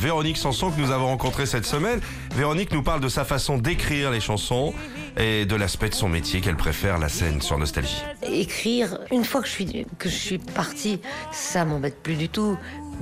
Véronique Sanson que nous avons rencontrée cette semaine. Véronique nous parle de sa façon d'écrire les chansons et de l'aspect de son métier qu'elle préfère la scène sur Nostalgie. Écrire, une fois que je suis, que je suis partie, ça m'embête plus du tout.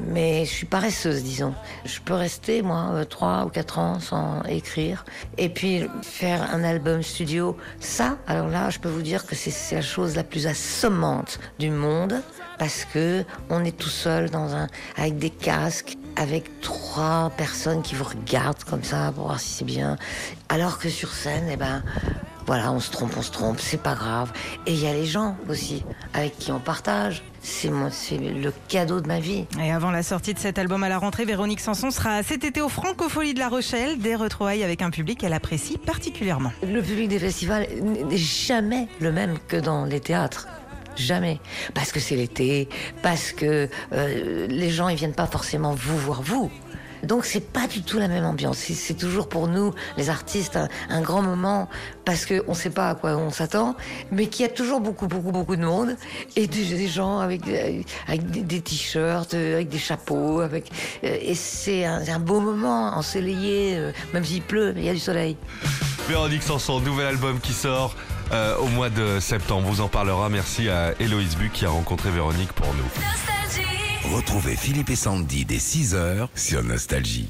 Mais je suis paresseuse, disons. Je peux rester, moi, euh, trois ou quatre ans sans écrire. Et puis, faire un album studio, ça, alors là, je peux vous dire que c'est c'est la chose la plus assommante du monde. Parce que on est tout seul dans un, avec des casques, avec trois personnes qui vous regardent comme ça pour voir si c'est bien. Alors que sur scène, eh ben, voilà, on se trompe, on se trompe, c'est pas grave. Et il y a les gens aussi avec qui on partage. C'est moi, c'est le cadeau de ma vie. Et avant la sortie de cet album à la rentrée, Véronique Sanson sera cet été au Francofolie de La Rochelle, des retrouvailles avec un public qu'elle apprécie particulièrement. Le public des festivals n'est jamais le même que dans les théâtres. Jamais. Parce que c'est l'été, parce que euh, les gens ils viennent pas forcément vous voir vous. Donc c'est pas du tout la même ambiance. C'est- toujours pour nous, les artistes, un, un grand moment parce que on sait pas à quoi on s'attend, mais qu'il y a toujours beaucoup, beaucoup, beaucoup de monde et des, des gens avec, des- avec des, des t-shirts, euh, avec des chapeaux, avec euh, et c'est un, beau moment ensoleillé, euh, même s'il pleut, mais il y a du soleil. Véronique Sanson, nouvel album qui sort euh, au mois de septembre. On vous en parlera. Merci à Héloïse Buc qui a rencontré Véronique pour nous. Retrouvez Philippe et Sandy dès 6h sur Nostalgie.